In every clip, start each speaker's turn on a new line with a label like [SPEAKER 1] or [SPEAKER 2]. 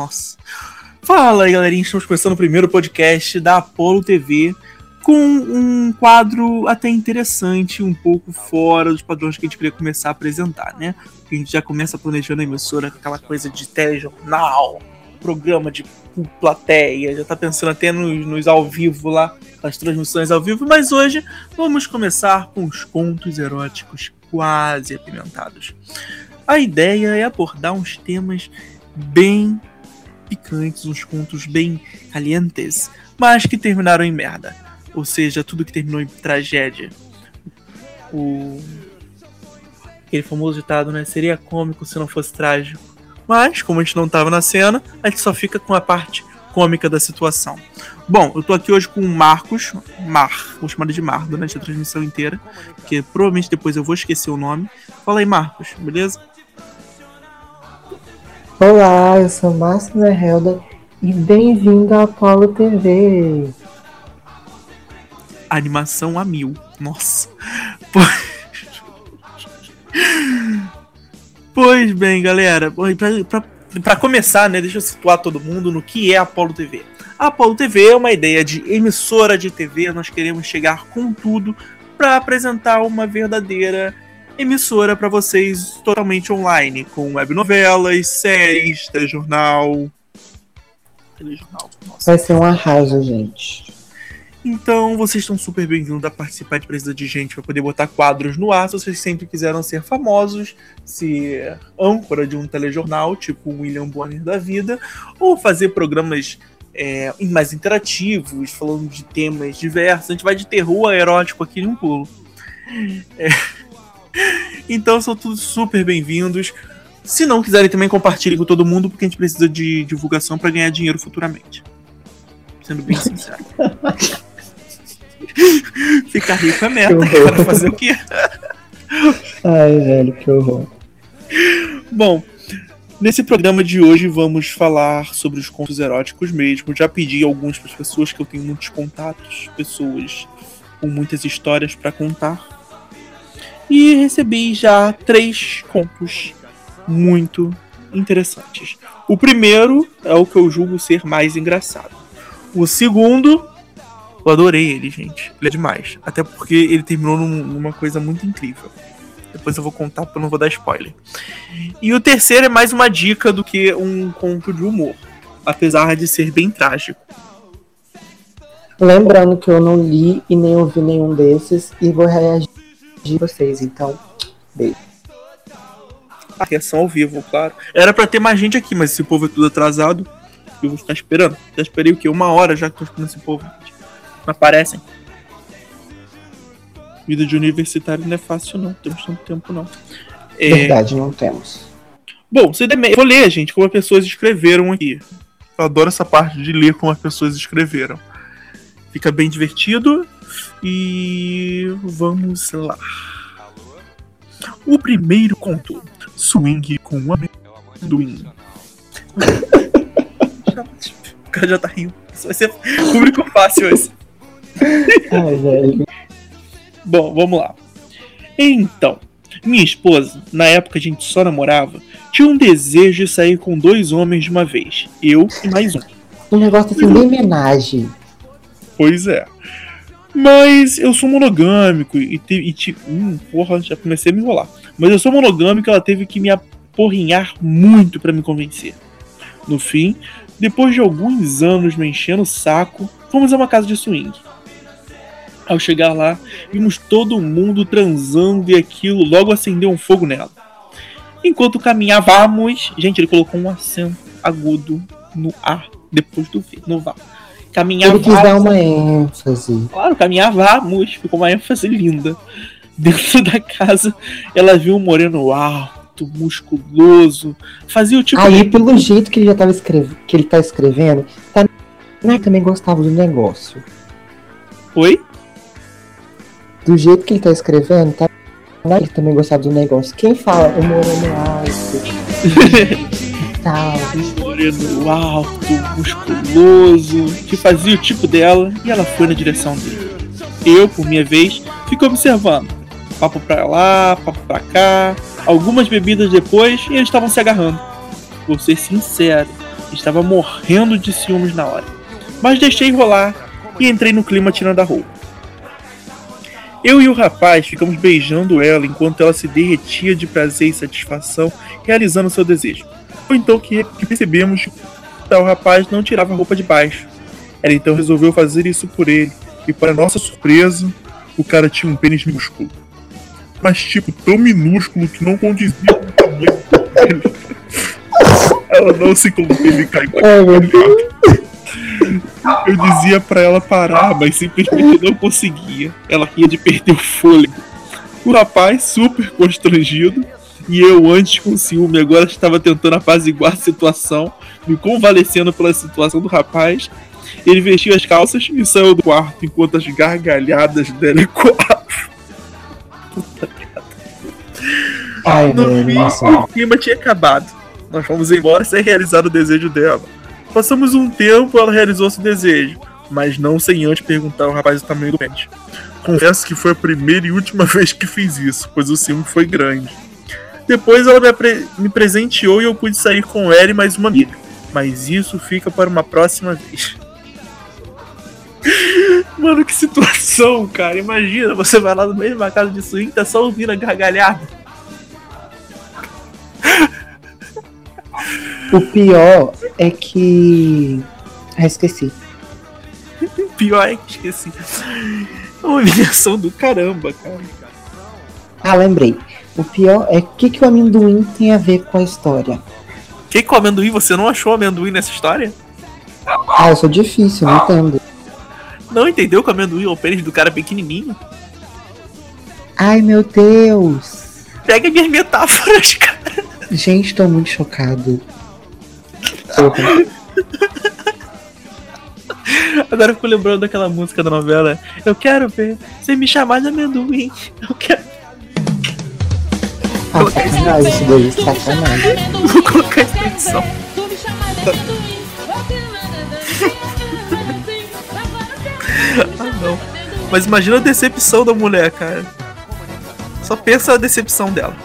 [SPEAKER 1] Nossa. Fala aí, galerinha. Estamos começando o primeiro podcast da Apollo TV com um quadro até interessante, um pouco fora dos padrões que a gente queria começar a apresentar, né? A gente já começa planejando a emissora com aquela coisa de telejornal, programa de plateia, já tá pensando até nos, nos ao vivo lá, as transmissões ao vivo, mas hoje vamos começar com os contos eróticos quase apimentados. A ideia é abordar uns temas bem picantes, uns contos bem calientes, mas que terminaram em merda. Ou seja, tudo que terminou em tragédia. O. Aquele famoso ditado, né? Seria cômico se não fosse trágico. Mas, como a gente não estava na cena, a gente só fica com a parte cômica da situação. Bom, eu tô aqui hoje com o Marcos, Mar, vou chamar de Mar durante a transmissão inteira, porque provavelmente depois eu vou esquecer o nome. Fala aí, Marcos, beleza?
[SPEAKER 2] Olá, eu sou Márcio Merhelda e bem-vindo à Apolo TV.
[SPEAKER 1] Animação a mil. Nossa. Pois bem, galera, para começar, né, deixa eu situar todo mundo no que é a Apolo TV. A Apolo TV é uma ideia de emissora de TV, nós queremos chegar com tudo para apresentar uma verdadeira emissora para vocês totalmente online, com webnovelas, séries, telejornal.
[SPEAKER 2] Telejornal, nossa. Vai ser um arraso, gente.
[SPEAKER 1] Então, vocês estão super bem-vindos a participar de Precisa de Gente para poder botar quadros no ar. Se vocês sempre quiseram ser famosos, ser âncora de um telejornal, tipo o William Bonner da vida, ou fazer programas é, mais interativos, falando de temas diversos. A gente vai de terror a erótico aqui em um pulo. É. Então são todos super bem-vindos. Se não quiserem também compartilhem com todo mundo, porque a gente precisa de divulgação para ganhar dinheiro futuramente. Sendo bem sincero. Ficar rico é meta, cara. Fazer o quê?
[SPEAKER 2] Ai, velho, que horror.
[SPEAKER 1] Bom, nesse programa de hoje vamos falar sobre os contos eróticos mesmo. Já pedi alguns para as pessoas que eu tenho muitos contatos, pessoas com muitas histórias para contar e recebi já três contos muito interessantes. O primeiro é o que eu julgo ser mais engraçado. O segundo, eu adorei ele, gente. Ele é demais. Até porque ele terminou num, numa coisa muito incrível. Depois eu vou contar porque eu não vou dar spoiler. E o terceiro é mais uma dica do que um conto de humor. Apesar de ser bem trágico.
[SPEAKER 2] Lembrando que eu não li e nem ouvi nenhum desses e vou reagir de vocês. Então, beijo.
[SPEAKER 1] A reação ao vivo, claro. Era para ter mais gente aqui, mas esse povo é tudo atrasado. Eu vou ficar esperando. Já esperei o quê? Uma hora já que tô esperando esse povo. Não aparecem. Vida de universitário não é fácil, não. Temos tanto tempo, não.
[SPEAKER 2] É... Verdade, não temos.
[SPEAKER 1] Bom, você deve... vou ler, gente, como as pessoas escreveram aqui. Eu adoro essa parte de ler como as pessoas escreveram. Fica bem divertido e vamos lá. O primeiro conto: Swing com amendoim. o cara já tá rindo. Isso vai ser público fácil esse. Ai, velho. Bom, vamos lá. Então, minha esposa, na época a gente só namorava, tinha um desejo de sair com dois homens de uma vez. Eu e mais um.
[SPEAKER 2] Um negócio assim, bem homenagem.
[SPEAKER 1] Pois é. Mas eu sou monogâmico e, te, e te, hum, porra, já comecei a me enrolar. Mas eu sou monogâmico e ela teve que me aporrinhar muito para me convencer. No fim, depois de alguns anos me enchendo o saco, fomos a uma casa de swing. Ao chegar lá, vimos todo mundo transando e aquilo logo acendeu um fogo nela. Enquanto caminhávamos, gente, ele colocou um acento agudo no ar depois do V, no vá.
[SPEAKER 2] Caminhar Ele quis dar uma ênfase.
[SPEAKER 1] Claro, caminhar vamos, ficou uma ênfase linda. Dentro da casa, ela viu um moreno alto, musculoso, fazia o tipo.
[SPEAKER 2] Aí, de... pelo jeito que ele já tava escrevendo, que ele tá escrevendo, tá... Né, também gostava do negócio.
[SPEAKER 1] Oi?
[SPEAKER 2] Do jeito que ele tá escrevendo, tá. Né, ele também gostava do negócio. Quem fala o moreno alto?
[SPEAKER 1] tal. Moreno alto, musculoso, que fazia o tipo dela e ela foi na direção dele. Eu, por minha vez, fico observando. Papo pra lá, papo pra cá. Algumas bebidas depois e eles estavam se agarrando. Vou ser sincero, Estava morrendo de ciúmes na hora. Mas deixei rolar e entrei no clima tirando a roupa. Eu e o rapaz ficamos beijando ela enquanto ela se derretia de prazer e satisfação realizando seu desejo. Foi então que percebemos que o rapaz não tirava a roupa de baixo. Ela então resolveu fazer isso por ele, e para nossa surpresa, o cara tinha um pênis minúsculo. Mas tipo, tão minúsculo que não condizia com o tamanho dele. Ela não se conteve e caiu. Eu dizia para ela parar, mas simplesmente não conseguia. Ela ria de perder o fôlego. O rapaz, super constrangido, e eu, antes com ciúme, agora estava tentando apaziguar a situação, me convalescendo pela situação do rapaz. Ele vestiu as calças e saiu do quarto enquanto as gargalhadas dela ecoavam. Puta merda.
[SPEAKER 2] Ai,
[SPEAKER 1] No
[SPEAKER 2] velho,
[SPEAKER 1] fim,
[SPEAKER 2] nossa.
[SPEAKER 1] o clima tinha acabado. Nós fomos embora sem realizar o desejo dela. Passamos um tempo, ela realizou seu desejo, mas não sem antes perguntar ao rapaz o tamanho do pênis. Confesso que foi a primeira e última vez que fiz isso, pois o ciúme foi grande. Depois ela me, me presenteou e eu pude sair com ela e mais uma amiga. Mas isso fica para uma próxima vez. Mano, que situação, cara. Imagina, você vai lá no meio uma casa de swing, tá só ouvindo a gargalhada.
[SPEAKER 2] O pior é que. Ah, esqueci.
[SPEAKER 1] Pior é que esqueci. É uma humilhação do caramba, cara.
[SPEAKER 2] Ah, lembrei. O pior é o que, que o amendoim tem a ver com a história.
[SPEAKER 1] Quem com amendoim? Você não achou amendoim nessa história?
[SPEAKER 2] Ah, eu sou difícil, não entendo.
[SPEAKER 1] Não entendeu que o amendoim é o pênis do cara pequenininho?
[SPEAKER 2] Ai, meu Deus.
[SPEAKER 1] Pega minhas metáforas, cara.
[SPEAKER 2] Gente, tô muito chocado.
[SPEAKER 1] Agora eu fico lembrando daquela música da novela. Eu quero ver você me chamar de amendoim. Eu quero.
[SPEAKER 2] Ah, isso daí, sacanagem.
[SPEAKER 1] Vou colocar essa edição. Ah, não. Mas imagina a decepção da mulher, cara. Só pensa a decepção dela.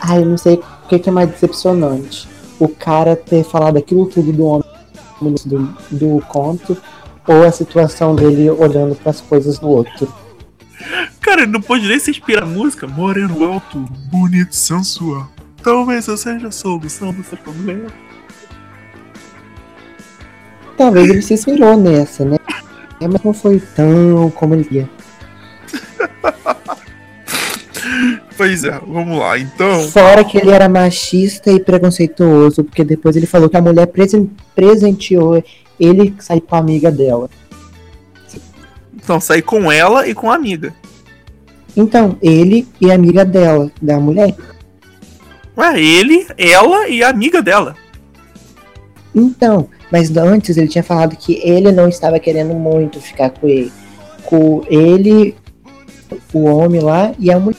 [SPEAKER 2] Ai, eu não sei o que, é mais decepcionante. O cara ter falado aquilo tudo do homem do, do conto, ou a situação dele olhando pras coisas do outro.
[SPEAKER 1] Cara, ele não pode nem se inspirar na música. Moreno alto, bonito, sensual. Talvez eu seja a solução do seu problema.
[SPEAKER 2] Talvez ele se inspirou nessa, né? É, mas não foi tão como ele ia.
[SPEAKER 1] Pois é, vamos lá. Então,
[SPEAKER 2] Fora que ele era machista e preconceituoso, porque depois ele falou que a mulher presen- presenteou ele sair com a amiga dela.
[SPEAKER 1] então sair com ela e com a amiga.
[SPEAKER 2] Então, ele e a amiga dela, da mulher.
[SPEAKER 1] Ué, ele, ela e a amiga dela.
[SPEAKER 2] Então, mas antes ele tinha falado que ele não estava querendo muito ficar com ele. Com ele, o homem lá e a mulher.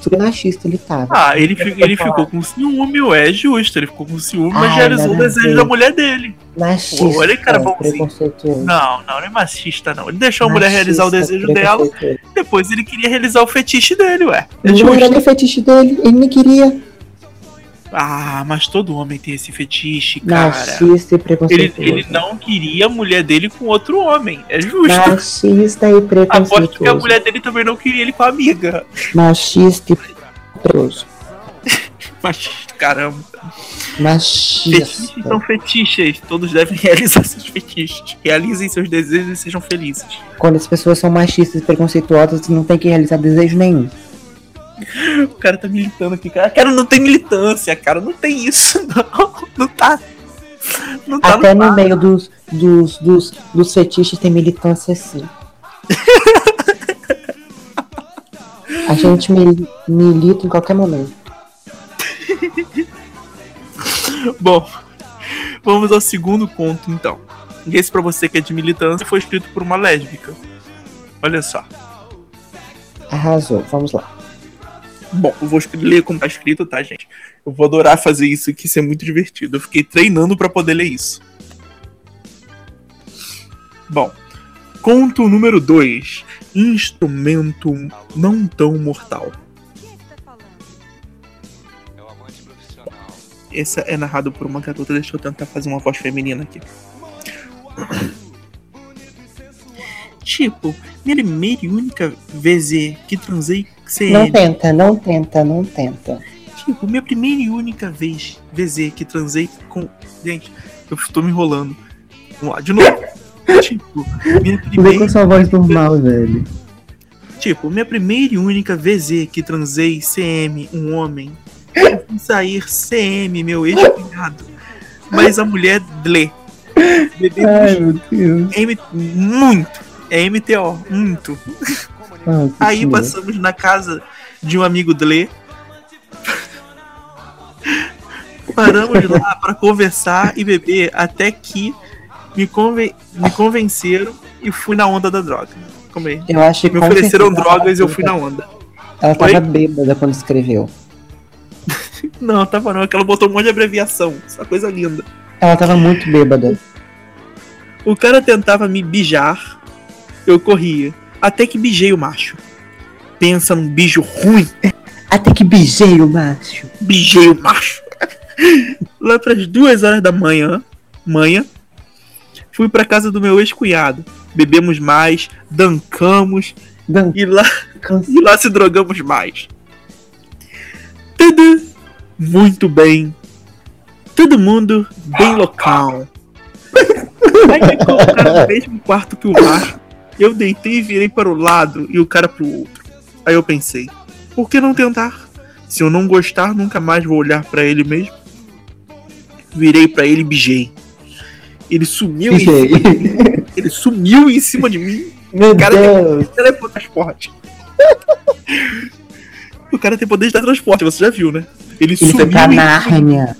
[SPEAKER 2] Super machista ele tava.
[SPEAKER 1] Ah, ele, fi- ele ficou com ciúme, ué, é justo. Ele ficou com ciúme, mas realizou o desejo da mulher dele.
[SPEAKER 2] machista.
[SPEAKER 1] Pô, olha que cara bonzinho.
[SPEAKER 2] preconceituoso.
[SPEAKER 1] Não, não, não é machista, não. Ele deixou a mulher realizar o
[SPEAKER 2] Machista,
[SPEAKER 1] desejo dela, depois ele queria realizar o fetiche dele, ué. É
[SPEAKER 2] Não era nem fetiche dele, ele nem queria.
[SPEAKER 1] Ah, mas todo homem tem esse fetiche, cara.
[SPEAKER 2] Machista e
[SPEAKER 1] Ele,
[SPEAKER 2] preconceituoso.
[SPEAKER 1] ele não queria a mulher dele com outro homem. É justo.
[SPEAKER 2] Machista e
[SPEAKER 1] Aposto que a
[SPEAKER 2] preconceituoso.
[SPEAKER 1] mulher dele também não queria ele com a amiga.
[SPEAKER 2] Machista e preconceituoso.
[SPEAKER 1] Mas, caramba.
[SPEAKER 2] Machista.
[SPEAKER 1] Fetiches são fetiches. Todos devem realizar seus fetiches. Realizem seus desejos e sejam felizes.
[SPEAKER 2] Quando as pessoas são machistas e preconceituosas, não tem que realizar desejo nenhum.
[SPEAKER 1] O cara tá militando aqui, cara. Cara, não tem militância, cara. Não tem isso, não. Não tá. Não tá
[SPEAKER 2] Até no
[SPEAKER 1] no
[SPEAKER 2] meio dos, dos, dos, dos fetiches tem militância sim. A gente mil- milita em qualquer momento.
[SPEAKER 1] Bom, vamos ao segundo conto então. Esse pra você que é de militância foi escrito por uma lésbica. Olha só.
[SPEAKER 2] Arrasou, vamos lá.
[SPEAKER 1] Bom, eu vou ler como tá escrito, tá, gente? Eu vou adorar fazer isso, que isso é muito divertido. Eu fiquei treinando pra poder ler isso. Bom, conto número 2: Instrumento não tão mortal.
[SPEAKER 3] É o amante profissional.
[SPEAKER 1] essa é narrado por uma garota. Deixa eu tentar fazer uma voz feminina aqui. Tipo, minha primeira e única vez que transei CM.
[SPEAKER 2] Não tenta, não tenta, não tenta.
[SPEAKER 1] Tipo, minha primeira e única vez VZ que transei com. Gente, eu estou me enrolando. Vamos lá, de novo. tipo, minha primeira.
[SPEAKER 2] com sua voz normal, velho.
[SPEAKER 1] Tipo, minha primeira e única VZ que transei CM, um homem. Sair CM, meu ex-cunhado. Mas a mulher Ble. Bebemos
[SPEAKER 2] Ai, meu Deus.
[SPEAKER 1] M muito. É MTO, muito.
[SPEAKER 2] Ah,
[SPEAKER 1] Aí
[SPEAKER 2] tira.
[SPEAKER 1] passamos na casa de um amigo Dle. Paramos lá para conversar e beber até que me, conven- me convenceram e fui na onda da droga. Como é?
[SPEAKER 2] Eu acho que
[SPEAKER 1] Me ofereceram drogas e eu fui na onda.
[SPEAKER 2] Ela tava
[SPEAKER 1] Oi?
[SPEAKER 2] bêbada quando escreveu.
[SPEAKER 1] Não, tava não, é que ela botou um monte de abreviação. Essa coisa linda.
[SPEAKER 2] Ela tava muito bêbada.
[SPEAKER 1] O cara tentava me bijar, eu corria. Até que bijei o macho. Pensa num bicho ruim.
[SPEAKER 2] Até que beijei o macho.
[SPEAKER 1] Bijei o macho. Lá pras duas horas da manhã, manhã, fui pra casa do meu ex-cunhado. Bebemos mais, dancamos
[SPEAKER 2] Dan-
[SPEAKER 1] e lá,
[SPEAKER 2] cansa-
[SPEAKER 1] e lá se drogamos mais. Tudo muito bem. Todo mundo bem local. Aí me colocaram no mesmo quarto que o macho. Eu deitei e virei para o lado e o cara pro outro. Aí eu pensei, por que não tentar? Se eu não gostar, nunca mais vou olhar pra ele mesmo. Virei pra ele e bijei. Ele sumiu, em cima de mim. Ele sumiu em cima de mim.
[SPEAKER 2] Meu
[SPEAKER 1] Cara,
[SPEAKER 2] Deus.
[SPEAKER 1] Teletransporte. o cara tem poder de teletransporte, você já viu, né? Ele, sumiu
[SPEAKER 2] Nárnia.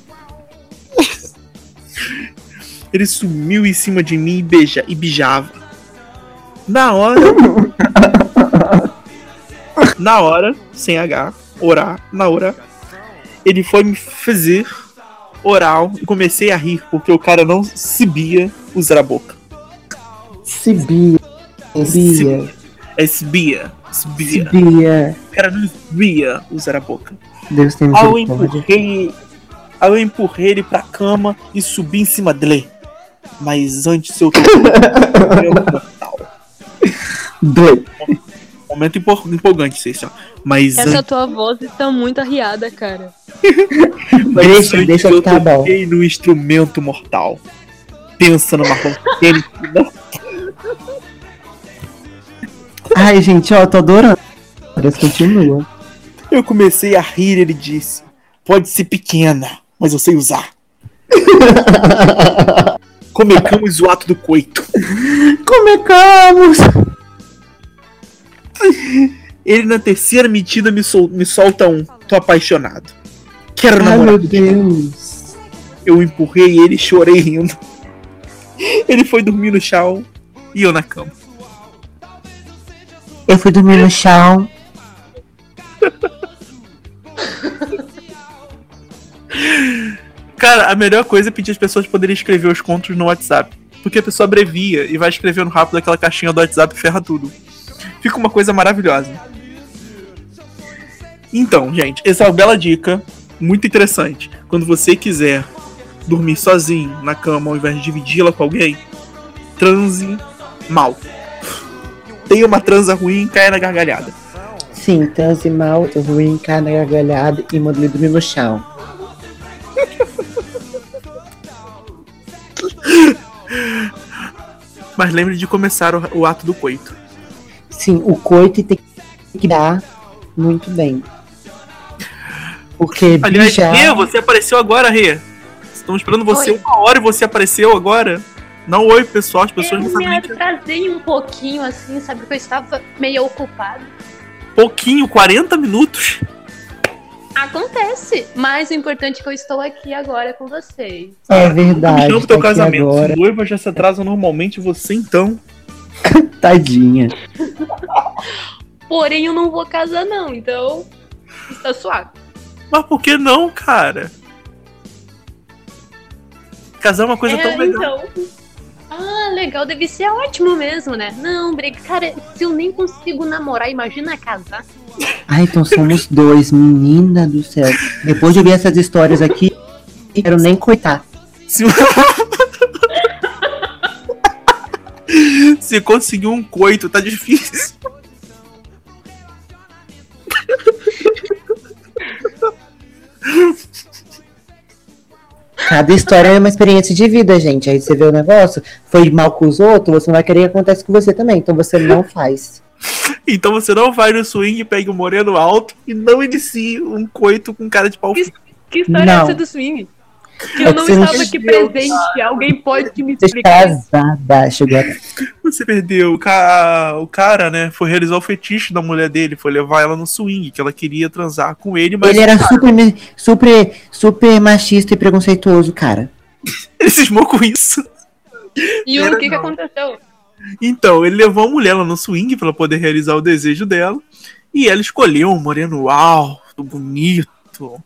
[SPEAKER 1] Ele sumiu em cima de mim e, beija, e bijava. Na hora. na hora, sem H, orar, na hora, ele foi me fazer oral e comecei a rir porque o cara não sabia usar a boca.
[SPEAKER 2] Sibia. Sibia.
[SPEAKER 1] É esbia. Esbia.
[SPEAKER 2] Sibia.
[SPEAKER 1] O cara não sabia usar a boca.
[SPEAKER 2] Deus tem
[SPEAKER 1] Aí eu empurrei. Aí eu empurrei ele pra cama e subi em cima dele. Mas antes eu
[SPEAKER 2] Doido.
[SPEAKER 1] Momento empol- empolgante, vocês, ó. Mas
[SPEAKER 3] Essa
[SPEAKER 1] antes,
[SPEAKER 3] tua voz está muito arriada, cara.
[SPEAKER 2] Deixa,
[SPEAKER 1] antes
[SPEAKER 2] deixa
[SPEAKER 1] eu
[SPEAKER 2] que tá bom.
[SPEAKER 1] toquei no instrumento mortal. Pensa numa contêiner.
[SPEAKER 2] Ai, gente, ó, tô adorando. Deus continua.
[SPEAKER 1] Eu comecei a rir ele disse: Pode ser pequena, mas eu sei usar. Comecamos o ato do coito.
[SPEAKER 2] Comecamos!
[SPEAKER 1] Ele na terceira metida me, sol- me solta um. Tô apaixonado. Quero
[SPEAKER 2] Ai,
[SPEAKER 1] namorar.
[SPEAKER 2] meu Deus.
[SPEAKER 1] Eu empurrei ele e chorei rindo. Ele foi dormir no chão e eu na cama.
[SPEAKER 2] Eu fui dormir no chão.
[SPEAKER 1] Cara, a melhor coisa é pedir as pessoas poderem escrever os contos no WhatsApp. Porque a pessoa abrevia e vai escrevendo rápido aquela caixinha do WhatsApp e ferra tudo. Fica uma coisa maravilhosa. Então, gente, essa é uma bela dica, muito interessante. Quando você quiser dormir sozinho na cama ao invés de dividi-la com alguém, transe mal. Tenha uma transa ruim, caia na gargalhada.
[SPEAKER 2] Sim, transe mal, vou encar na gargalhada e mando ele dormir no chão.
[SPEAKER 1] Mas lembre de começar o, o ato do coito.
[SPEAKER 2] Sim, o coito tem que dar muito bem. Porque
[SPEAKER 1] Aliás,
[SPEAKER 2] bijar...
[SPEAKER 1] Rê, você apareceu agora, Rê. Estamos esperando você
[SPEAKER 3] Oi.
[SPEAKER 1] uma hora e você apareceu agora. Não oi, pessoal, as pessoas
[SPEAKER 3] Eu
[SPEAKER 1] não
[SPEAKER 3] me
[SPEAKER 1] sabem nem que...
[SPEAKER 3] atrasei um pouquinho, assim, sabe? Porque eu estava meio ocupado.
[SPEAKER 1] Pouquinho, 40 minutos.
[SPEAKER 3] Acontece, mas o importante é que eu estou aqui agora com vocês.
[SPEAKER 2] É
[SPEAKER 1] Me
[SPEAKER 2] verdade,
[SPEAKER 1] teu
[SPEAKER 2] tá aqui
[SPEAKER 1] casamento.
[SPEAKER 2] agora.
[SPEAKER 1] Se noiva já se atrasa normalmente, você então.
[SPEAKER 2] Tadinha.
[SPEAKER 3] Porém, eu não vou casar, não, então está suave.
[SPEAKER 1] Mas por que não, cara? Casar é uma coisa
[SPEAKER 3] é,
[SPEAKER 1] tão legal.
[SPEAKER 3] então. Ah, legal, deve ser ótimo mesmo, né? Não, briga. Cara, se eu nem consigo namorar, imagina casar.
[SPEAKER 2] Ai, então somos dois, menina do céu. Depois de ver essas histórias aqui, quero nem coitar.
[SPEAKER 1] Se... Se conseguir um coito, tá difícil.
[SPEAKER 2] Cada história é uma experiência de vida, gente. Aí você vê o negócio, foi mal com os outros, você não vai querer que aconteça com você também. Então você não faz.
[SPEAKER 1] Então você não vai no swing, pegue o moreno alto e não inicie um coito com cara de pau.
[SPEAKER 3] Que, que história
[SPEAKER 2] Não.
[SPEAKER 3] é essa do swing? Que eu não estava aqui presente. Alguém pode me explicar?
[SPEAKER 2] casada, chegou.
[SPEAKER 1] Você perdeu. O, ca... o cara, né, foi realizar o fetiche da mulher dele, foi levar ela no swing, que ela queria transar com ele, mas
[SPEAKER 2] Ele era super, super, super machista e preconceituoso, cara.
[SPEAKER 1] ele cismou com isso.
[SPEAKER 3] E o que, que aconteceu?
[SPEAKER 1] Então, ele levou a mulher lá no swing pra ela poder realizar o desejo dela. E ela escolheu um moreno alto, bonito,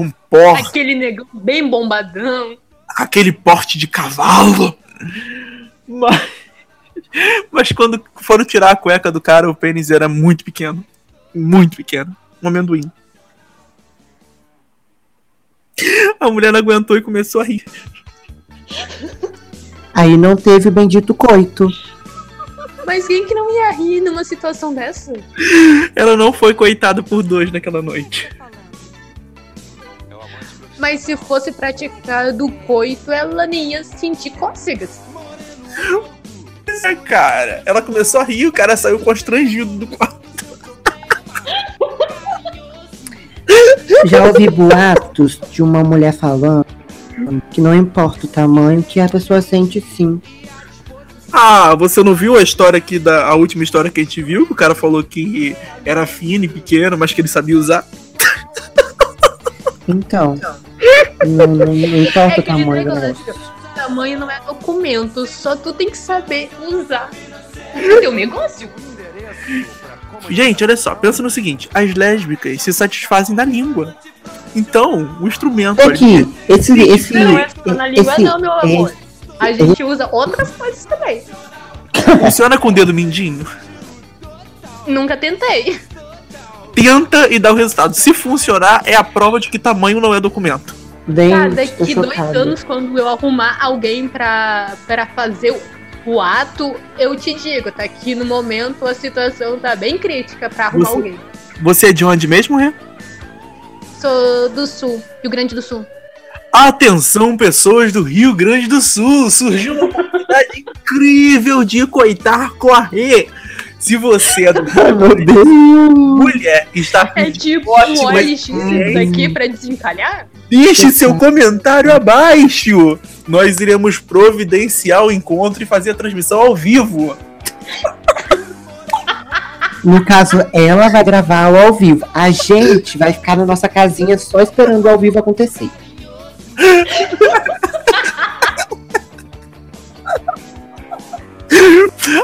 [SPEAKER 1] com porte,
[SPEAKER 3] Aquele negão bem bombadão.
[SPEAKER 1] aquele porte de cavalo. Mas, mas quando foram tirar a cueca do cara, o pênis era muito pequeno. Muito pequeno. Um amendoim. A mulher não aguentou e começou a rir.
[SPEAKER 2] Aí não teve o bendito coito.
[SPEAKER 3] Mas quem que não ia rir numa situação dessa?
[SPEAKER 1] Ela não foi coitada por dois naquela noite.
[SPEAKER 3] Mas se fosse praticado coito, ela nem ia sentir cócegas.
[SPEAKER 1] É, cara, ela começou a rir, o cara saiu constrangido do quarto.
[SPEAKER 2] Já ouvi boatos de uma mulher falando que não importa o tamanho, que a pessoa sente sim.
[SPEAKER 1] Ah, você não viu a história aqui da a última história que a gente viu? Que o cara falou que era fino e pequeno, mas que ele sabia usar.
[SPEAKER 2] Então, não, não, não
[SPEAKER 3] É
[SPEAKER 2] importa o
[SPEAKER 3] aquele
[SPEAKER 2] tamanho do
[SPEAKER 3] negócio. Tamanho não é documento, só tu tem que saber usar o teu negócio.
[SPEAKER 1] Gente, olha só, pensa no seguinte: as lésbicas se satisfazem da língua. Então, o instrumento
[SPEAKER 2] Aqui, esse, esse,
[SPEAKER 3] Não é só na língua,
[SPEAKER 2] esse,
[SPEAKER 3] não, meu amor. A gente usa outras coisas também.
[SPEAKER 1] funciona com o dedo mindinho.
[SPEAKER 3] Nunca tentei.
[SPEAKER 1] Tenta e dá o resultado. Se funcionar, é a prova de que tamanho não é documento.
[SPEAKER 2] Bem,
[SPEAKER 3] Tá, daqui dois anos, quando eu arrumar alguém pra, pra fazer o, o ato, eu te digo, tá? Que no momento a situação tá bem crítica pra arrumar
[SPEAKER 1] Você-
[SPEAKER 3] alguém.
[SPEAKER 1] Você é de onde mesmo, Rê?
[SPEAKER 3] Sou do Sul, Rio Grande do Sul.
[SPEAKER 1] Atenção, pessoas do Rio Grande do Sul! Surgiu uma oportunidade incrível de coitar com a Rê. Se você é do
[SPEAKER 2] meu Deus.
[SPEAKER 1] mulher está
[SPEAKER 3] É tipo um OLX daqui pra desencalhar?
[SPEAKER 1] Deixe seu comentário abaixo. Nós iremos providenciar o encontro e fazer a transmissão ao vivo.
[SPEAKER 2] No caso, ela vai gravar o ao vivo. A gente vai ficar na nossa casinha só esperando o ao vivo acontecer.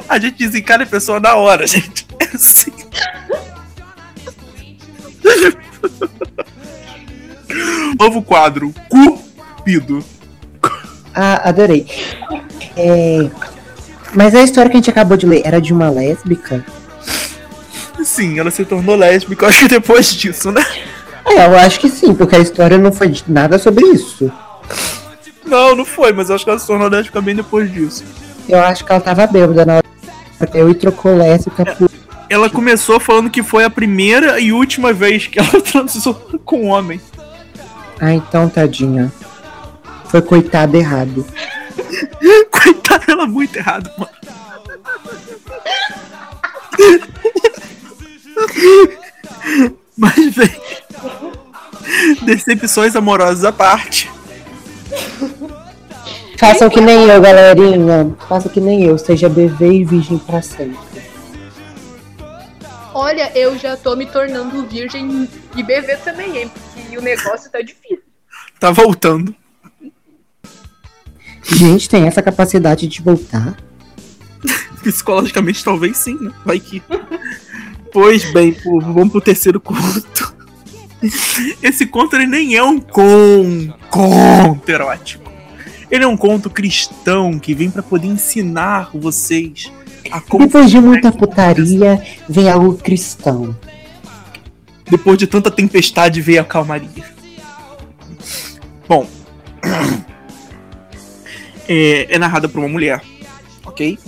[SPEAKER 1] A gente desencalha a pessoa na hora, gente. É assim. Novo quadro: Cupido.
[SPEAKER 2] Ah, adorei. É, Mas a história que a gente acabou de ler era de uma lésbica?
[SPEAKER 1] Sim, ela se tornou lésbica, acho que depois disso, né?
[SPEAKER 2] É, eu acho que sim, porque a história não foi de nada sobre isso.
[SPEAKER 1] Não, não foi, mas acho que ela se tornou lésbica bem depois disso.
[SPEAKER 2] Eu acho que ela tava bêbada na hora que eu e trocou lésbica por.
[SPEAKER 1] Ela começou falando que foi a primeira e última vez que ela transou com um homem.
[SPEAKER 2] Ah, então, tadinha. Foi coitada errado.
[SPEAKER 1] Coitada, ela muito errado, mano. Mas, bem. Decepções amorosas à parte.
[SPEAKER 2] Façam que nem eu, galerinha. Façam que nem eu. Seja bebê e virgem pra sempre.
[SPEAKER 3] Olha, eu já tô me tornando virgem e bebê também, hein? Porque o negócio tá difícil.
[SPEAKER 1] Tá voltando.
[SPEAKER 2] Gente, tem essa capacidade de voltar?
[SPEAKER 1] Psicologicamente, talvez sim, né? Vai que. Pois bem, pô, vamos pro terceiro conto. Esse conto ele nem é um con conto erótico. Ele é um conto cristão que vem pra poder ensinar vocês a como
[SPEAKER 2] Depois de muita putaria, vem algo cristão.
[SPEAKER 1] Depois de tanta tempestade veio a calmaria. Bom, é, é narrada por uma mulher, ok?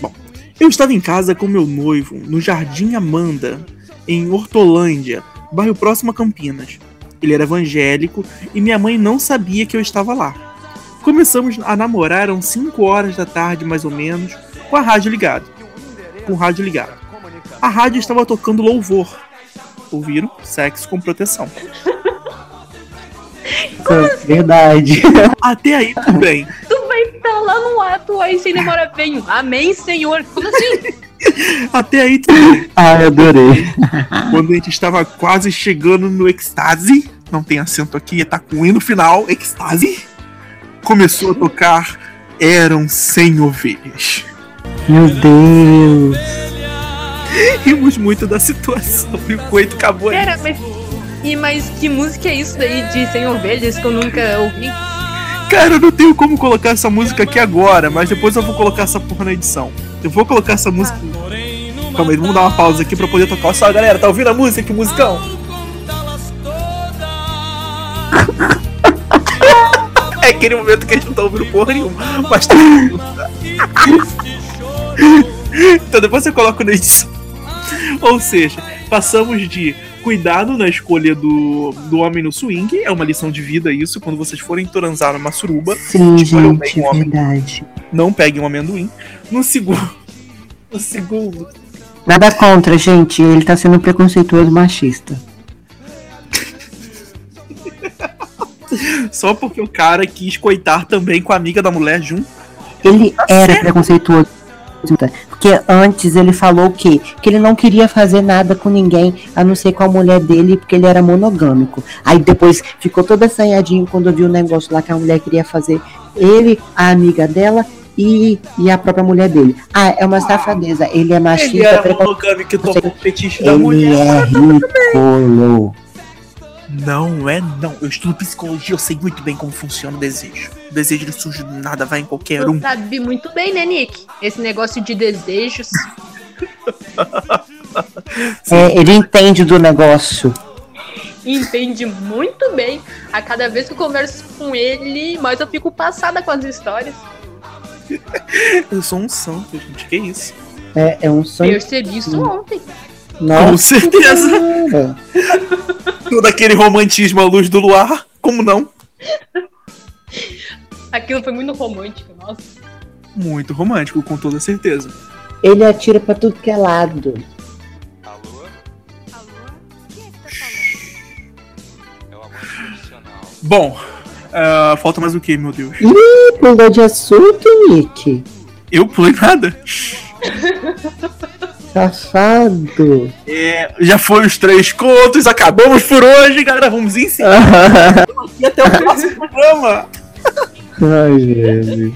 [SPEAKER 1] Bom, eu estava em casa com meu noivo no Jardim Amanda, em Hortolândia, bairro próximo a Campinas. Ele era evangélico e minha mãe não sabia que eu estava lá. Começamos a namorar eram 5 horas da tarde, mais ou menos, com a rádio ligada. Com o rádio ligado. A rádio estava tocando louvor. Ouviram? Sexo com proteção.
[SPEAKER 2] Verdade.
[SPEAKER 1] Até aí, tudo bem.
[SPEAKER 3] Tu vai estar lá no ato, aí sem demora bem. Amém, Senhor. Como assim?
[SPEAKER 1] Até aí, tudo bem.
[SPEAKER 2] Ai, adorei.
[SPEAKER 1] Quando a gente estava quase chegando no ecstase, não tem acento aqui, tá com i no final, ecstase, começou a tocar Eram 100 Ovelhas.
[SPEAKER 2] Meu Deus.
[SPEAKER 1] Rimos muito da situação e o coito acabou aí.
[SPEAKER 3] Pera, mas. E mas que música é isso daí de 100 ovelhas que eu nunca ouvi?
[SPEAKER 1] Cara, eu não tenho como colocar essa música aqui agora, mas depois eu vou colocar essa porra na edição. Eu vou colocar essa música. Calma aí, vamos dar uma pausa aqui pra poder tocar. Só, galera, tá ouvindo a música? Que musicão? É aquele momento que a gente não tá ouvindo porra nenhuma, mas tá. então depois você coloca na edição. Ou seja, passamos de cuidado na escolha do, do homem no swing, é uma lição de vida isso, quando vocês forem transar numa suruba,
[SPEAKER 2] Sim, gente,
[SPEAKER 1] o homem.
[SPEAKER 2] verdade.
[SPEAKER 1] não peguem um amendoim. No segundo. No segundo.
[SPEAKER 2] Nada contra, gente. Ele tá sendo preconceituoso machista.
[SPEAKER 1] Só porque o cara quis coitar também com a amiga da mulher junto.
[SPEAKER 2] Ele era
[SPEAKER 1] certo.
[SPEAKER 2] preconceituoso. Porque antes ele falou o quê? Que ele não queria fazer nada com ninguém, a não ser com a mulher dele, porque ele era monogâmico. Aí depois ficou todo assanhadinho quando viu o negócio lá que a mulher queria fazer ele, a amiga dela e, e a própria mulher dele. Ah, é uma safadeza. Ele é
[SPEAKER 1] Ele
[SPEAKER 2] machista,
[SPEAKER 1] era
[SPEAKER 2] preconceituoso.
[SPEAKER 1] monogâmico que tomou o fetiche da
[SPEAKER 2] Ele
[SPEAKER 1] mulher.
[SPEAKER 2] é ridículo.
[SPEAKER 1] Não é não. Eu estudo psicologia, eu sei muito bem como funciona o desejo. O desejo não surge do nada, vai em qualquer
[SPEAKER 3] Tu
[SPEAKER 1] um.
[SPEAKER 3] sabe muito bem, né, Nick? Esse negócio de desejos.
[SPEAKER 2] É, ele entende do negócio.
[SPEAKER 3] Entende muito bem. A cada vez que eu converso com ele, mais eu fico passada com as histórias.
[SPEAKER 1] Eu sou um santo, gente. Que isso?
[SPEAKER 2] É, é um sonho.
[SPEAKER 3] Percebi isso ontem.
[SPEAKER 1] Com
[SPEAKER 2] Nossa.
[SPEAKER 1] certeza.
[SPEAKER 2] Senhora.
[SPEAKER 1] Todo aquele romantismo à luz do luar. Como não?
[SPEAKER 3] Aquilo foi muito romântico, nossa.
[SPEAKER 1] Muito romântico, com toda certeza.
[SPEAKER 2] Ele atira pra tudo que é lado.
[SPEAKER 4] Alô? É o amor incondicional.
[SPEAKER 1] Bom, ah, falta mais o que, meu Deus?
[SPEAKER 2] Ih, pulou de assunto, Nick.
[SPEAKER 1] Eu pulei nada.
[SPEAKER 2] Safado.
[SPEAKER 1] É, já foi os três contos, acabamos por hoje, galera. Vamos encerrar e até o próximo programa.
[SPEAKER 2] Ai, Jesus.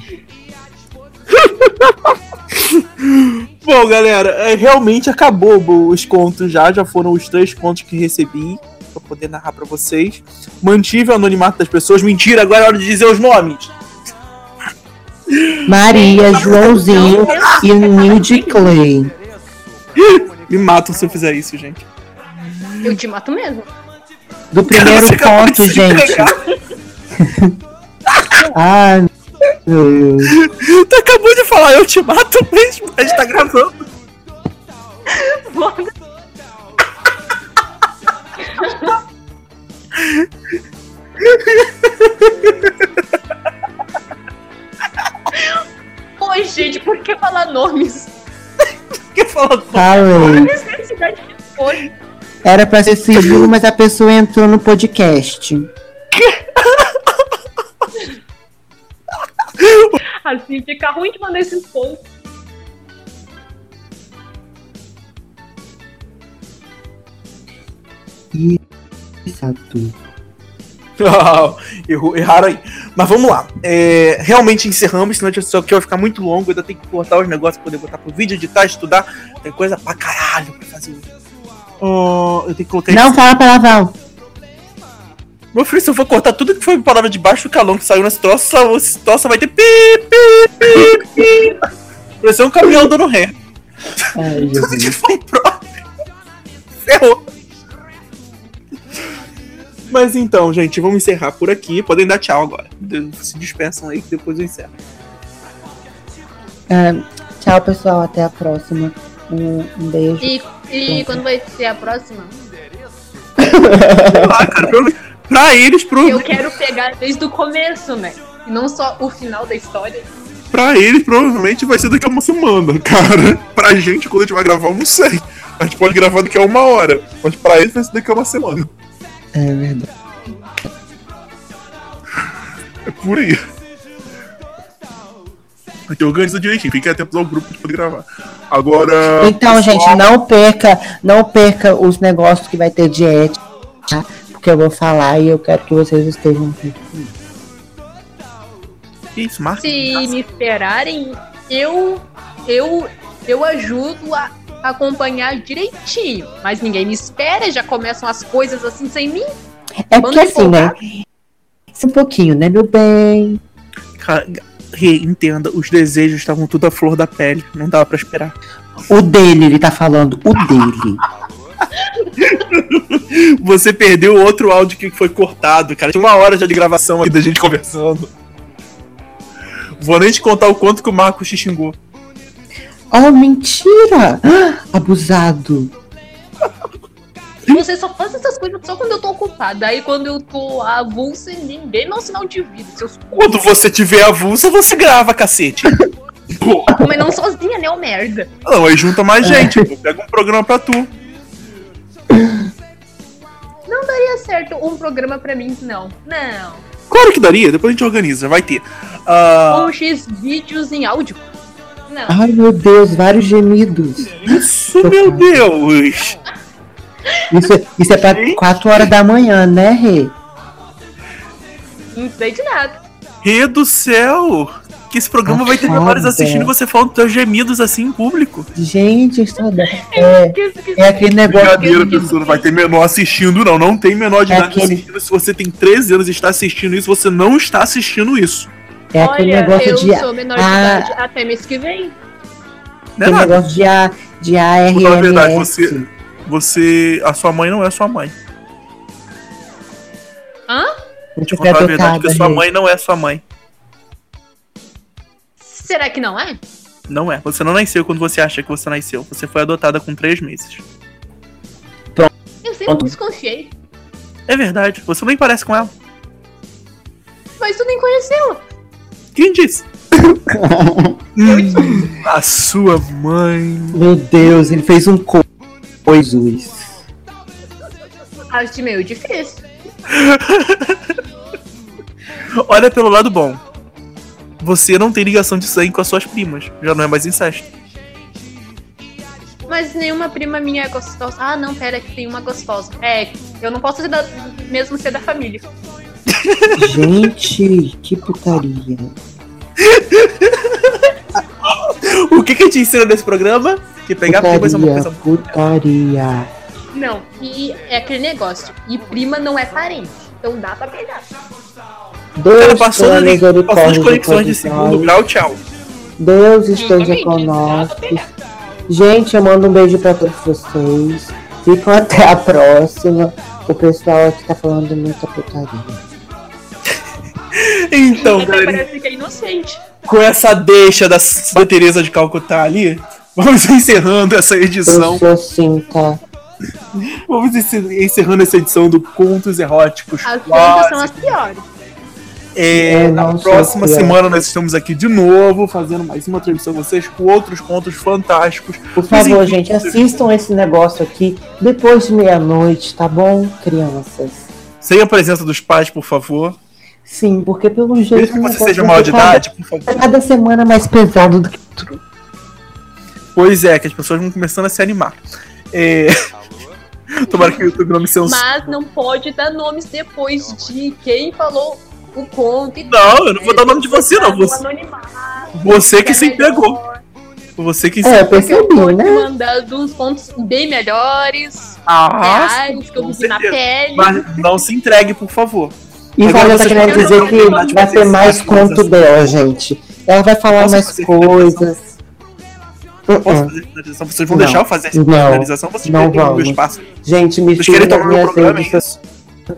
[SPEAKER 1] Bom, galera, é, realmente acabou bo- os contos já. Já foram os três contos que recebi pra poder narrar pra vocês. Mantive o anonimato das pessoas. Mentira, agora é hora de dizer os nomes.
[SPEAKER 2] Maria, Joãozinho e Nilde Clay.
[SPEAKER 1] Me matam se eu fizer isso, gente.
[SPEAKER 3] Eu te mato mesmo.
[SPEAKER 2] Do primeiro conto,
[SPEAKER 1] se
[SPEAKER 2] gente. Ai, meu Deus.
[SPEAKER 1] Tu acabou de falar, eu te mato mesmo. A gente tá gravando.
[SPEAKER 3] Oi, gente, por que falar nomes?
[SPEAKER 1] Falar
[SPEAKER 3] foi.
[SPEAKER 2] Era pra ser sigilo, mas a pessoa entrou no podcast.
[SPEAKER 3] Assim fica ruim de mandar esses pontos.
[SPEAKER 2] Exato.
[SPEAKER 1] Errou- erraram aí. Mas vamos lá. É, realmente encerramos, senão isso aqui vai ficar muito longo. Eu ainda tenho que cortar os negócios pra poder botar pro vídeo, editar, estudar. Tem coisa pra caralho pra fazer. Ah, eu tenho que colocar
[SPEAKER 2] Não fala palavrão.
[SPEAKER 1] Meu filho, se eu for cortar tudo que foi palavra de baixo do calão que saiu nesse troço, esse troço vai ter pi, pi, pi, pi. Pareceu um caminhão dando ré.
[SPEAKER 2] Ai,
[SPEAKER 1] Tudo que foi próprio. Ferrou. Mas então, gente, vamos encerrar por aqui. Podem dar tchau agora. Se despeçam aí que depois eu encerro.
[SPEAKER 2] Ah, tchau, pessoal. Até a próxima. Um, um beijo.
[SPEAKER 3] E, e quando vai ser a próxima?
[SPEAKER 1] Sei lá, cara, pra, pra eles,
[SPEAKER 3] Eu
[SPEAKER 1] provavelmente,
[SPEAKER 3] quero pegar desde o começo, né? E não só o final da história.
[SPEAKER 1] pra eles, provavelmente vai ser daqui a uma semana, cara. Pra gente, quando a gente vai gravar, eu não sei. A gente pode gravar daqui a uma hora. Mas pra eles vai ser daqui a uma semana.
[SPEAKER 2] É verdade.
[SPEAKER 1] É por aí. A gente organiza direitinho, fica até ao grupo pra poder gravar. Agora.
[SPEAKER 2] Então,
[SPEAKER 1] pessoal,
[SPEAKER 2] gente, não perca, não perca os negócios que vai ter de ética, tá? Porque eu vou falar e eu quero que vocês estejam junto comigo.
[SPEAKER 1] que Isso, Marcos.
[SPEAKER 3] Se me esperarem, eu eu eu ajudo a acompanhar direitinho. Mas ninguém me espera, já começam as coisas assim sem mim.
[SPEAKER 2] É porque assim, né?
[SPEAKER 3] empolgar?
[SPEAKER 2] Um pouquinho, né, meu bem?
[SPEAKER 1] Cara, Rê, entenda, os desejos estavam tudo à flor da pele. Não dava pra esperar.
[SPEAKER 2] O dele, ele tá falando, o dele.
[SPEAKER 1] Você perdeu o outro áudio que foi cortado, cara. Tinha uma hora já de gravação aqui da gente conversando. Vou nem te contar o quanto que o Marcos te xingou.
[SPEAKER 2] Oh, mentira! Ah, Abusado.
[SPEAKER 3] Você só faz essas coisas só quando eu tô ocupada. Aí quando eu tô avulsa, ninguém dá um sinal de vida. Seus
[SPEAKER 1] Quando você tiver avulsa, você grava, cacete.
[SPEAKER 3] Mas não sozinha, né, ô merda?
[SPEAKER 1] não, aí junta mais gente. pô. Pega um programa pra tu.
[SPEAKER 3] Não daria certo um programa pra mim, não. Não.
[SPEAKER 1] Claro que daria, depois a gente organiza, vai ter.
[SPEAKER 3] Ou X vídeos em áudio. Não.
[SPEAKER 2] Ai, meu Deus, vários gemidos.
[SPEAKER 1] isso, meu Deus!
[SPEAKER 2] Isso, é- isso é pra 4 horas da manhã, né, Rê?
[SPEAKER 3] Não sei de nada.
[SPEAKER 1] Rê do céu! Que esse programa vai ter
[SPEAKER 2] Foda.
[SPEAKER 1] menores assistindo você falando teus gemidos assim em público.
[SPEAKER 2] Gente, isso é,
[SPEAKER 3] Que- que-
[SPEAKER 2] é aquele negócio.
[SPEAKER 1] Brincadeira,
[SPEAKER 3] que-
[SPEAKER 1] pessoa, não vai ter menor assistindo, não. Não tem menor de
[SPEAKER 2] É
[SPEAKER 1] idade
[SPEAKER 2] aquele-
[SPEAKER 1] assistindo. Se você tem 13 anos e está assistindo isso, você não está assistindo isso.
[SPEAKER 2] É aquele
[SPEAKER 3] Olha,
[SPEAKER 2] negócio
[SPEAKER 3] eu
[SPEAKER 2] de.
[SPEAKER 3] sou menor de idade até mês que vem.
[SPEAKER 1] Não é
[SPEAKER 2] Aquele negócio de, A, de ARMS.
[SPEAKER 1] Na verdade, você- Você. A sua mãe não é sua mãe.
[SPEAKER 3] Hã?
[SPEAKER 2] Você
[SPEAKER 1] Te
[SPEAKER 2] foi
[SPEAKER 1] contar a verdade,
[SPEAKER 2] adotada,
[SPEAKER 1] que sua mãe não é sua mãe.
[SPEAKER 3] Será que não é?
[SPEAKER 1] Não é. Você não nasceu quando você acha que você nasceu. Você foi adotada com 3 meses.
[SPEAKER 3] Eu sempre
[SPEAKER 2] Pronto.
[SPEAKER 3] desconfiei.
[SPEAKER 1] É verdade. Você nem parece com ela.
[SPEAKER 3] Mas tu nem conheceu.
[SPEAKER 1] Quem disse? A sua mãe.
[SPEAKER 2] Meu Deus, ele fez um co... Jesus.
[SPEAKER 3] Acho meio difícil.
[SPEAKER 1] Olha pelo lado bom. Você não tem ligação de sangue com as suas primas. Já não é mais incesto.
[SPEAKER 3] Mas nenhuma prima minha é gostosa. Ah, não, pera, que tem uma gostosa. É, eu não posso ser da, mesmo ser da família.
[SPEAKER 2] Gente, que putaria.
[SPEAKER 1] O que que te ensina desse programa? Que pegar primas é uma
[SPEAKER 2] Putaria,
[SPEAKER 1] coisa
[SPEAKER 2] putaria.
[SPEAKER 3] Não, e é aquele negócio. E prima não é parente. Então dá pra pegar.
[SPEAKER 2] Deus
[SPEAKER 1] Cara, passou, de, passou de conexões de segundo
[SPEAKER 2] nós.
[SPEAKER 1] grau, tchau.
[SPEAKER 2] Deus esteja
[SPEAKER 3] pegar.
[SPEAKER 2] Gente, eu mando um beijo pra todos vocês. Ficam até a próxima. O pessoal aqui tá falando muita putaria.
[SPEAKER 1] Então,
[SPEAKER 3] Até
[SPEAKER 1] galera,
[SPEAKER 3] parece que é inocente.
[SPEAKER 1] com essa deixa da, da Tereza de Calcutá ali, vamos encerrando essa edição.
[SPEAKER 2] Eu sou tá?
[SPEAKER 1] Vamos encer- encerrando essa edição do Contos Eróticos.
[SPEAKER 3] As
[SPEAKER 1] Quase.
[SPEAKER 3] são as piores.
[SPEAKER 1] É,
[SPEAKER 2] Eu
[SPEAKER 1] na próxima semana nós estamos aqui de novo, fazendo mais uma transmissão com vocês com outros contos fantásticos.
[SPEAKER 2] Por favor, gente, assistam esse negócio aqui depois de meia-noite, tá bom, crianças?
[SPEAKER 1] Sem a presença dos pais, por favor.
[SPEAKER 2] Sim, porque pelo jeito.
[SPEAKER 1] Mesmo que
[SPEAKER 2] o
[SPEAKER 1] você seja
[SPEAKER 2] vai
[SPEAKER 1] maior de idade, por favor.
[SPEAKER 2] Cada semana mais pesado do que outro.
[SPEAKER 1] Pois é, que as pessoas vão começando a se animar. É, tomara que o YouTube não me censure.
[SPEAKER 3] Mas não pode dar nomes depois de quem falou o conto e
[SPEAKER 1] Não, eu não vou dar o nome de você, não.
[SPEAKER 3] Você,
[SPEAKER 1] Você, você que
[SPEAKER 3] é
[SPEAKER 1] se
[SPEAKER 3] melhor,
[SPEAKER 1] entregou. Você que se.
[SPEAKER 2] É, eu
[SPEAKER 3] Porque eu
[SPEAKER 2] percebi, né?
[SPEAKER 3] mandar uns contos bem melhores,
[SPEAKER 1] Ah,
[SPEAKER 3] reais, que eu vivi na pele.
[SPEAKER 1] mas não se entregue, por favor.
[SPEAKER 2] E
[SPEAKER 1] Agora
[SPEAKER 2] Valéria tá querendo dizer que vai ter mais conto dela, gente. Ela vai falar
[SPEAKER 1] Posso
[SPEAKER 2] mais coisas.
[SPEAKER 1] Posso
[SPEAKER 2] Uh-uh.
[SPEAKER 1] fazer finalização? Vocês vão
[SPEAKER 2] Não.
[SPEAKER 1] deixar eu fazer essa
[SPEAKER 2] Não.
[SPEAKER 1] finalização? Vocês
[SPEAKER 2] Não
[SPEAKER 1] querem o meu
[SPEAKER 2] vamos.
[SPEAKER 1] espaço?
[SPEAKER 2] Gente, me
[SPEAKER 1] Vocês
[SPEAKER 2] sigam
[SPEAKER 1] querem
[SPEAKER 2] nas
[SPEAKER 1] tomar meu
[SPEAKER 2] minhas
[SPEAKER 1] programa? É
[SPEAKER 2] redes
[SPEAKER 1] isso?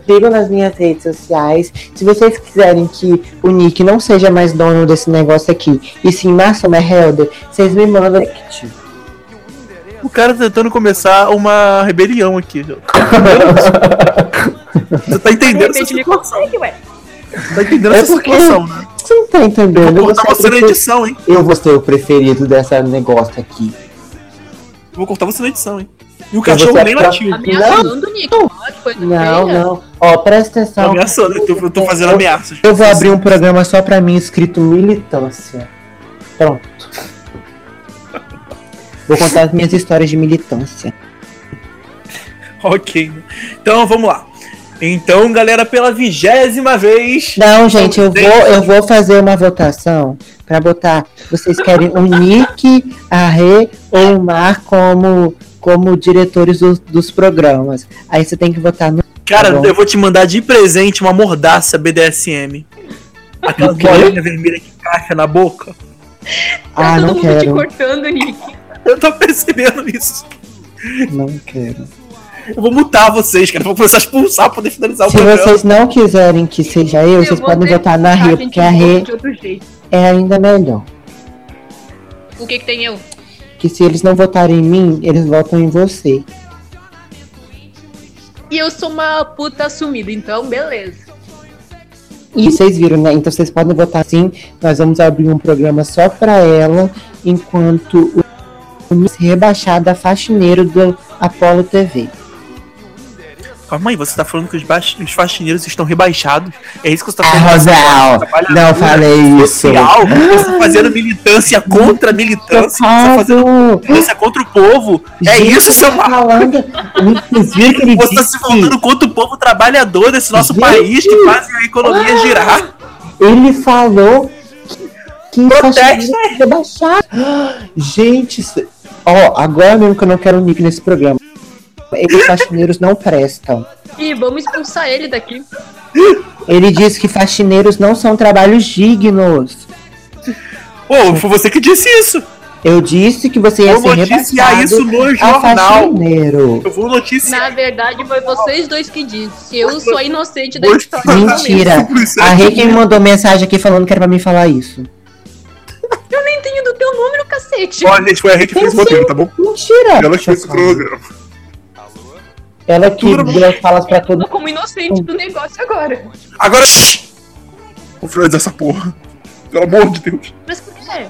[SPEAKER 2] Sigam nas minhas redes sociais. Se vocês quiserem que o Nick não seja mais dono desse negócio aqui, e sim Massoma Helder, vocês me mandam.
[SPEAKER 1] O cara tá tentando começar uma rebelião aqui. Você tá
[SPEAKER 3] De
[SPEAKER 1] entendendo essa situação?
[SPEAKER 3] consegue, ué.
[SPEAKER 1] Tá entendendo
[SPEAKER 2] É
[SPEAKER 1] essa
[SPEAKER 2] porque-
[SPEAKER 1] situação, né?
[SPEAKER 2] Você não tá entendendo? Eu vou,
[SPEAKER 1] cortar você na edição, hein?
[SPEAKER 2] eu vou ser o preferido dessa negócio aqui.
[SPEAKER 1] Vou cortar você na edição, hein? E o
[SPEAKER 2] Eu
[SPEAKER 1] cachorro nem latiu.
[SPEAKER 3] Ameaçando o Nick. Olha que coisa
[SPEAKER 2] Não, não. Ó, presta atenção.
[SPEAKER 1] ameaçando, eu tô, eu tô fazendo
[SPEAKER 2] Eu-
[SPEAKER 1] ameaças.
[SPEAKER 2] Eu vou abrir um programa só pra mim escrito militância. Pronto. Vou contar as minhas histórias de militância.
[SPEAKER 1] Ok. Então vamos lá. Então, galera, pela vigésima vez.
[SPEAKER 2] Não, gente, eu vou, eu vou fazer uma votação pra botar. Vocês querem o Nick, a Rê ou o Mar como, como diretores dos, dos programas. Aí você tem que votar no.
[SPEAKER 1] Cara,
[SPEAKER 2] Tá
[SPEAKER 1] eu vou te mandar de presente uma mordaça BDSM. Aquela bolinha vermelha que encaixa na boca.
[SPEAKER 2] Ah,
[SPEAKER 3] tá todo
[SPEAKER 2] não
[SPEAKER 3] mundo te
[SPEAKER 2] quero.
[SPEAKER 3] cortando, Nick.
[SPEAKER 1] Eu tô percebendo isso.
[SPEAKER 2] Não quero.
[SPEAKER 1] Eu vou mutar vocês, cara. Eu vou começar a expulsar pra poder finalizar o
[SPEAKER 2] Se
[SPEAKER 1] programa.
[SPEAKER 2] vocês não quiserem que seja eu, vocês
[SPEAKER 3] vou
[SPEAKER 2] podem votar na Rê,
[SPEAKER 3] gente
[SPEAKER 2] porque a Rê é ainda melhor.
[SPEAKER 3] O que que tem eu?
[SPEAKER 2] Que se eles não votarem em mim, eles votam em você.
[SPEAKER 3] E eu sou uma puta assumida, então beleza.
[SPEAKER 2] E vocês viram, né? Então vocês podem votar sim. Nós vamos abrir um programa só pra ela, enquanto o Miss rebaixada faxineiro do Apollo TV.
[SPEAKER 1] Calma aí, você tá falando que os, baix... os faxineiros estão rebaixados? É isso que você tá
[SPEAKER 2] Ah,
[SPEAKER 1] falando?
[SPEAKER 2] Rosal,
[SPEAKER 1] Trabalhadora
[SPEAKER 2] não falei isso.
[SPEAKER 1] Você tá fazendo militância contra a militância? Você tá fazendo militância contra o povo? É
[SPEAKER 2] gente,
[SPEAKER 1] isso, seu
[SPEAKER 2] falando. Vocês viram que ele
[SPEAKER 1] Você tá se voltando contra o povo trabalhador desse nosso
[SPEAKER 2] Gente!
[SPEAKER 1] país que faz a economia girar.
[SPEAKER 2] Ele falou que,
[SPEAKER 1] Protesta.
[SPEAKER 2] é rebaixado. Gente, ó, agora mesmo que eu não quero o Nick nesse programa. Eles faxineiros não prestam.
[SPEAKER 3] E vamos expulsar ele daqui.
[SPEAKER 2] Ele disse que faxineiros não são trabalhos dignos.
[SPEAKER 1] Pô, foi você que disse isso.
[SPEAKER 2] Eu disse que você ia
[SPEAKER 1] Vou
[SPEAKER 2] ser
[SPEAKER 1] noticiar isso no jornal.
[SPEAKER 2] faxineiro.
[SPEAKER 1] Eu vou noticiar.
[SPEAKER 3] Na verdade, foi vocês dois que disse. Eu sou inocente da história.
[SPEAKER 2] Mentira. A Rê que me mandou mensagem aqui falando que era pra mim falar isso.
[SPEAKER 3] Eu nem tenho do teu número, cacete.
[SPEAKER 1] Olha, gente, foi a Rê que fez o roteiro, tá bom?
[SPEAKER 2] Mentira.
[SPEAKER 1] Ela que fez o programa.
[SPEAKER 2] Ela que
[SPEAKER 1] Tudo
[SPEAKER 2] deu as falas pra
[SPEAKER 3] Eu
[SPEAKER 2] todo
[SPEAKER 3] tô como inocente do negócio agora.
[SPEAKER 1] Agora. Vou finalizar essa porra. Pelo amor de Deus.
[SPEAKER 3] Mas por quê?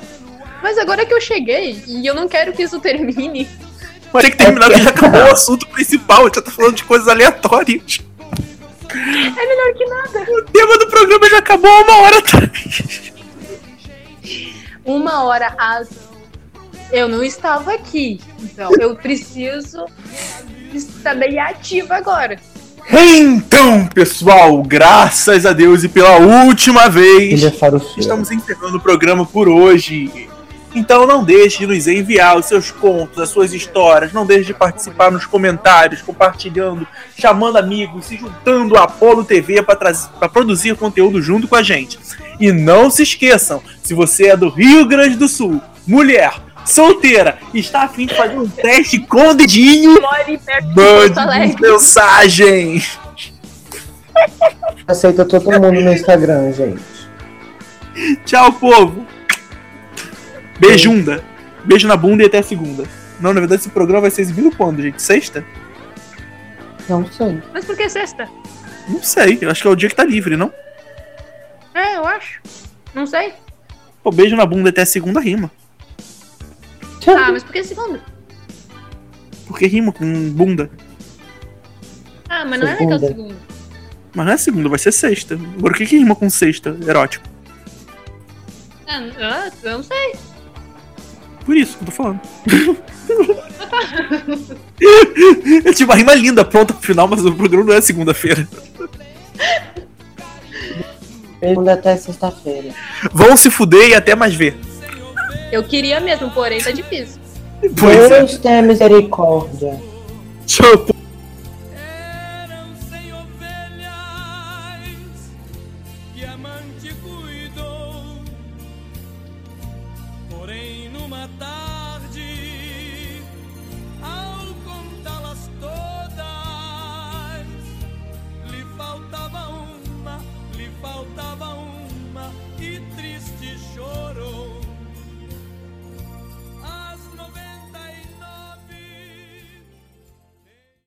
[SPEAKER 3] Mas agora que eu cheguei e eu não quero que isso termine.
[SPEAKER 1] Mas tinha que terminar que já acabou o assunto principal. A gente já tá falando de coisas aleatórias.
[SPEAKER 3] É melhor que nada.
[SPEAKER 1] O tema do programa já acabou há uma hora atrás.
[SPEAKER 3] Uma hora às. Eu não estava aqui. Então eu preciso estar bem ativa agora.
[SPEAKER 1] Então, pessoal, graças a Deus e pela última vez,
[SPEAKER 2] é
[SPEAKER 1] estamos encerrando o programa por hoje. Então não deixe de nos enviar os seus contos, as suas histórias, não deixe de participar nos comentários, compartilhando, chamando amigos, se juntando à Apolo TV para produzir conteúdo junto com a gente. E não se esqueçam, se você é do Rio Grande do Sul, mulher, solteira, está afim de fazer um teste com o dedinho, mande mensagem.
[SPEAKER 2] Aceita todo mundo no Instagram, gente.
[SPEAKER 1] Tchau, povo. Beijunda. Beijo na bunda e até segunda. Não, na verdade, esse programa vai ser exibido quando, gente? Sexta?
[SPEAKER 2] Não sei.
[SPEAKER 3] Mas por que sexta?
[SPEAKER 1] Não sei. Eu acho que é o dia que tá livre, não?
[SPEAKER 3] É, eu acho. Não sei.
[SPEAKER 1] Pô, beijo na bunda e até segunda rima.
[SPEAKER 3] Ah, mas por que segunda?
[SPEAKER 1] Porque rima com bunda.
[SPEAKER 3] Ah, mas não é
[SPEAKER 2] Segunda.
[SPEAKER 3] naquela segunda.
[SPEAKER 1] Mas não é segunda, vai ser sexta. Agora o que, que rima com sexta? Erótico.
[SPEAKER 3] Ah, ah, eu não sei.
[SPEAKER 1] Por isso que eu tô falando. eu tinha uma rima linda pronta pro final, mas o programa não é segunda-feira.
[SPEAKER 2] Segunda até sexta-feira.
[SPEAKER 1] Vão se fuder e até mais ver.
[SPEAKER 3] Eu queria mesmo, porém tá difícil.
[SPEAKER 1] Pois é.
[SPEAKER 2] Deus tenha misericórdia.
[SPEAKER 1] Tchau,